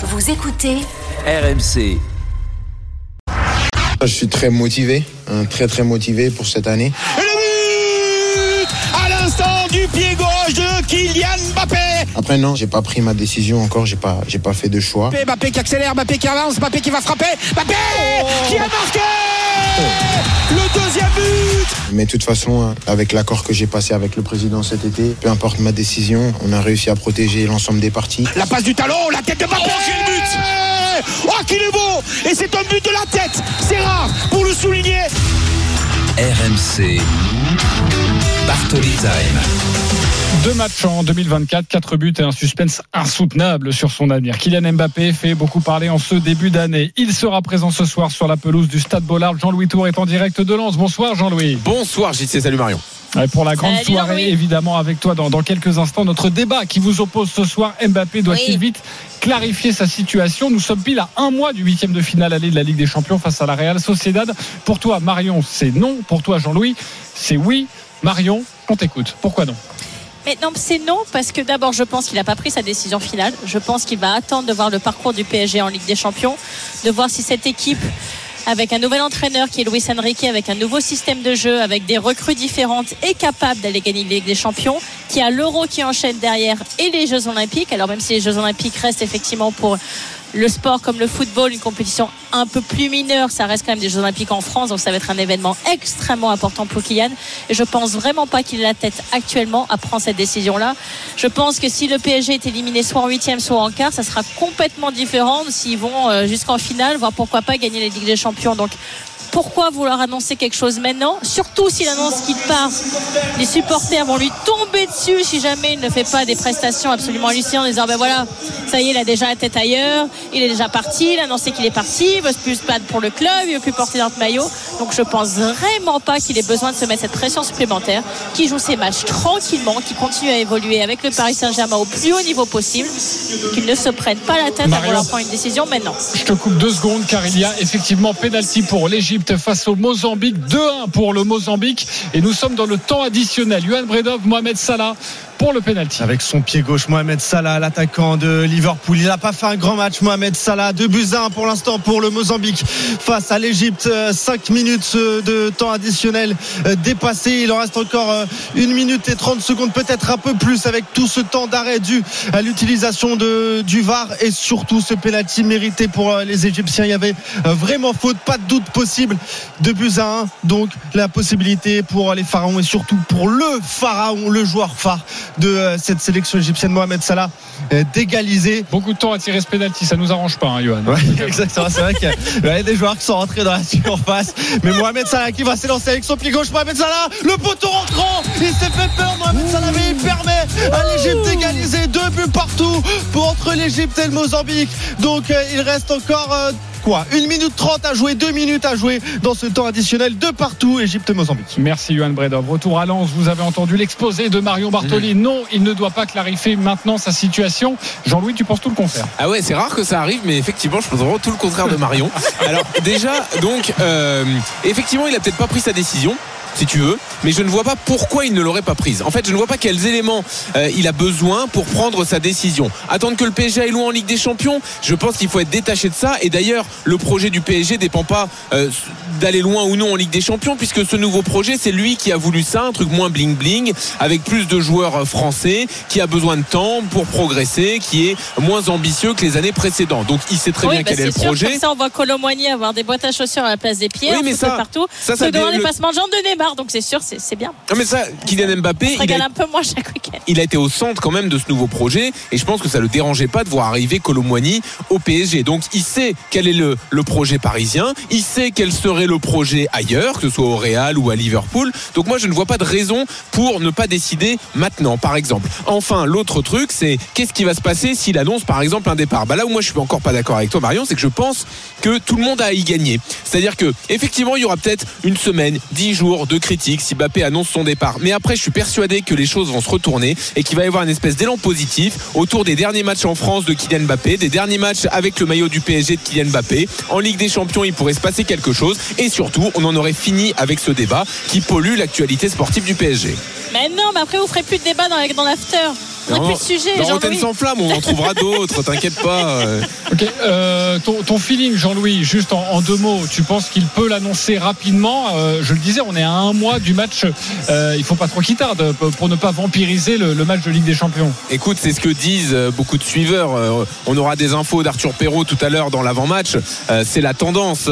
Vous écoutez RMC. Je suis très motivé, hein, très très motivé pour cette année. Et le but à l'instant du pied gauche de Kylian Mbappé. Après non, j'ai pas pris ma décision encore, j'ai pas j'ai pas fait de choix. Mbappé, Mbappé qui accélère, Mbappé qui avance, Mbappé qui va frapper, Mbappé qui a marqué le deuxième but. Mais de toute façon, avec l'accord que j'ai passé avec le président cet été, peu importe ma décision, on a réussi à protéger l'ensemble des parties. La passe du talon, la tête de Mbappé. Oh, quel but Oh, qu'il est beau Et c'est un but de la tête C'est rare pour le souligner RMC. Bartoli Time. Deux matchs en 2024, quatre buts et un suspense insoutenable sur son avenir. Kylian Mbappé fait beaucoup parler en ce début d'année. Il sera présent ce soir sur la pelouse du Stade Bollard. Jean-Louis Tour est en direct de Lens. Bonsoir Jean-Louis. Bonsoir JC, salut Marion. Pour la grande Salut, soirée, évidemment, avec toi dans, dans quelques instants. Notre débat qui vous oppose ce soir, Mbappé doit-il Oui. vite clarifier sa situation? Nous sommes pile à un mois du huitième de finale aller de la Ligue des Champions face à la Real Sociedad. Pour toi, Marion, c'est non. Pour toi, Jean-Louis, c'est oui. Marion, on t'écoute. Pourquoi non Mais c'est non, parce que d'abord, je pense qu'il n'a pas pris sa décision finale. Je pense qu'il va attendre de voir le parcours du PSG en Ligue des Champions, de voir si cette équipe, avec un nouvel entraîneur qui est Luis Enrique, avec un nouveau système de jeu, avec des recrues différentes, est capable d'aller gagner la Ligue des Champions, qui a l'Euro qui enchaîne derrière et les Jeux Olympiques. Alors même si les Jeux Olympiques restent effectivement pour le sport comme le football, une compétition un peu plus mineure, ça reste quand même des Jeux Olympiques en France, donc ça va être un événement extrêmement important pour Kylian. Et je pense vraiment pas qu'il ait la tête actuellement à prendre cette décision-là. Je pense que si le PSG est éliminé soit en huitième, soit en quart, ça sera complètement différent s'ils vont euh, jusqu'en finale, voire pourquoi pas gagner la Ligue des Champions. Donc pourquoi vouloir annoncer quelque chose maintenant Surtout s'il annonce qu'il part, les supporters vont lui tomber dessus si jamais il ne fait pas des prestations absolument hallucinantes en disant ben voilà, ça y est, il a déjà la tête ailleurs, il est déjà parti, il a annoncé qu'il est parti, il veut plus se battre pour le club, il veut plus porter notre maillot. Donc je pense vraiment pas qu'il ait besoin de se mettre cette pression supplémentaire, qu'il joue ses matchs tranquillement, qu'il continue à évoluer avec le Paris Saint-Germain au plus haut niveau possible, qu'il ne se prenne pas la tête à Marion. vouloir prendre une décision maintenant. Je te coupe deux secondes car il y a effectivement pénalty pour l'Égypte face au Mozambique. 2-1 pour le Mozambique. Et nous sommes dans le temps additionnel. Yuan Bredov, Mohamed Salah pour le pénalty. Avec son pied gauche, Mohamed Salah, l'attaquant de Liverpool. Il n'a pas fait un grand match, Mohamed Salah. 2 buts à 1 pour l'instant pour le Mozambique face à l'Égypte. 5 minutes euh, de temps additionnel euh, dépassé. Il en reste encore 1 minute et 30 secondes, peut-être un peu plus avec tout ce temps d'arrêt dû à l'utilisation de, du VAR et surtout ce penalty mérité pour euh, les Égyptiens. Il y avait euh, vraiment faute, pas de doute possible. 2 buts à 1. Donc la possibilité pour les Pharaons et surtout pour le Pharaon, le joueur phare de euh, cette sélection égyptienne, Mohamed Salah, euh, d'égaliser. Beaucoup de temps à tirer ce pénalty, ça nous arrange pas, hein, Johan. Ouais, exactement. C'est vrai qu'il y a des joueurs qui sont rentrés dans la surface. Mais Mohamed Salah qui va s'élancer avec son pied gauche. Mohamed Salah, le poteau rentrant. Il s'est fait peur, Mohamed Salah, mais il permet à l'Égypte d'égaliser. Partout pour entre l'Égypte et le Mozambique. Donc euh, il reste encore. euh, Quoi 1 minute 30 à jouer, 2 minutes à jouer dans ce temps additionnel de partout, Égypte et Mozambique. Merci Johan Bredov. Retour à Lens, vous avez entendu l'exposé de Marion Bartoli. Non, il ne doit pas clarifier maintenant sa situation. Jean-Louis, tu penses tout le contraire? Ah ouais, c'est rare que ça arrive, mais effectivement, je pense vraiment tout le contraire de Marion. Alors déjà, donc, euh, effectivement, il a peut-être pas pris sa décision. Si tu veux, mais je ne vois pas pourquoi il ne l'aurait pas prise. En fait, je ne vois pas quels éléments euh, il a besoin pour prendre sa décision. Attendre que le PSG aille loin en Ligue des Champions, je pense qu'il faut être détaché de ça. Et d'ailleurs, le projet du PSG dépend pas euh, d'aller loin ou non en Ligue des Champions, puisque ce nouveau projet, c'est lui qui a voulu ça, un truc moins bling bling, avec plus de joueurs euh, français, qui a besoin de temps pour progresser, qui est moins ambitieux que les années précédentes. Donc, il sait très bien bah, quel est le sûr, projet. Comme ça, on voit Colomboigny avoir des boîtes à chaussures à la place des pieds, Oui, mais ça- partout. ça, ça Se devant dé- les le- passements de jambes de Neymar, donc c'est sûr, c'est bien. Non mais ça, Kylian Mbappé, il a, un peu moins chaque week-end. il a été au centre quand même de ce nouveau projet et je pense que ça le dérangeait pas de voir arriver Colomboigny au PSG. Donc il sait quel est le, le projet parisien, il sait quel serait le projet ailleurs, que ce soit au Real ou à Liverpool. Donc moi je ne vois pas de raison pour ne pas décider maintenant, par exemple. Enfin, l'autre truc, c'est qu'est-ce qui va se passer s'il annonce par exemple un départ? Bah là où moi je suis encore pas d'accord avec toi Marion, c'est que je pense que tout le monde a à y gagner. C'est-à-dire que effectivement il y aura peut-être une semaine, dix jours de critiques si Mbappé annonce son départ. Mais après je suis persuadé que les choses vont se retourner et qu'il va y avoir une espèce d'élan positif autour des derniers matchs en France de Kylian Mbappé, des derniers matchs avec le maillot du PSG de Kylian Mbappé. En Ligue des Champions, il pourrait se passer quelque chose et surtout, on en aurait fini avec ce débat qui pollue l'actualité sportive du PSG. Mais non, mais après, vous ferez plus de débat dans la- dans l'after. trouverai plus de sujet, Dans sans flamme, on en trouvera d'autres, t'inquiète pas. Euh. Ok, euh, ton, feeling, Jean-Louis, juste en, deux mots, tu penses qu'il peut l'annoncer rapidement Euh, Je le disais, on est à un mois du match. Euh, il faut pas trop qu'il tarde pour- ne pas vampiriser le, match de Ligue des Champions. Écoute, c'est ce que disent euh, beaucoup de suiveurs. On aura des infos d'Arthur Perrault tout à l'heure dans l'avant-match. C'est la tendance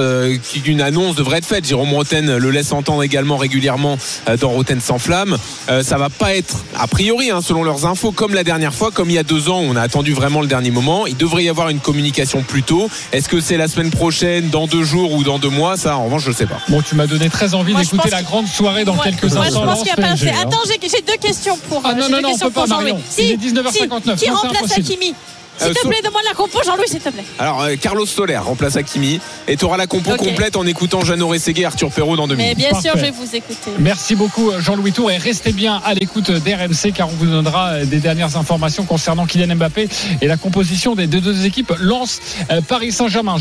qu'une annonce devrait être faite. Jérôme Roten le laisse entendre également régulièrement dans Roten sans flamme. Ça va pas être, a priori, hein, selon leurs infos, comme la dernière fois, comme il y a deux ans, on a attendu vraiment le dernier moment. Il devrait y avoir une communication plus tôt. Est-ce que c'est la semaine prochaine, dans deux jours ou dans deux mois? Ça, en revanche, je sais pas. Bon, tu m'as donné très envie d'écouter la grande soirée dans Ouais. quelques Moi, je instants. pense qu'il n'y a pas assez. Hein. Attends, j'ai deux questions pour. Ah euh, non, non, non, on peut pas. Marion. Il est 19h59, Qui remplace. Hakimi S'il Euh, te so- plaît, demande la compo, Jean-Louis, s'il te plaît. Alors, euh, Carlos Soler remplace Hakimi. Et tu auras la compo complète en écoutant Jeannot Rességuet et Arthur Perrault dans deux Mais minutes. bien sûr, je vais vous écouter. Merci beaucoup Jean-Louis Tour et restez bien à l'écoute d'RMC car on vous donnera des dernières informations concernant Kylian Mbappé et la composition des deux, deux équipes euh, Paris Saint-Germain.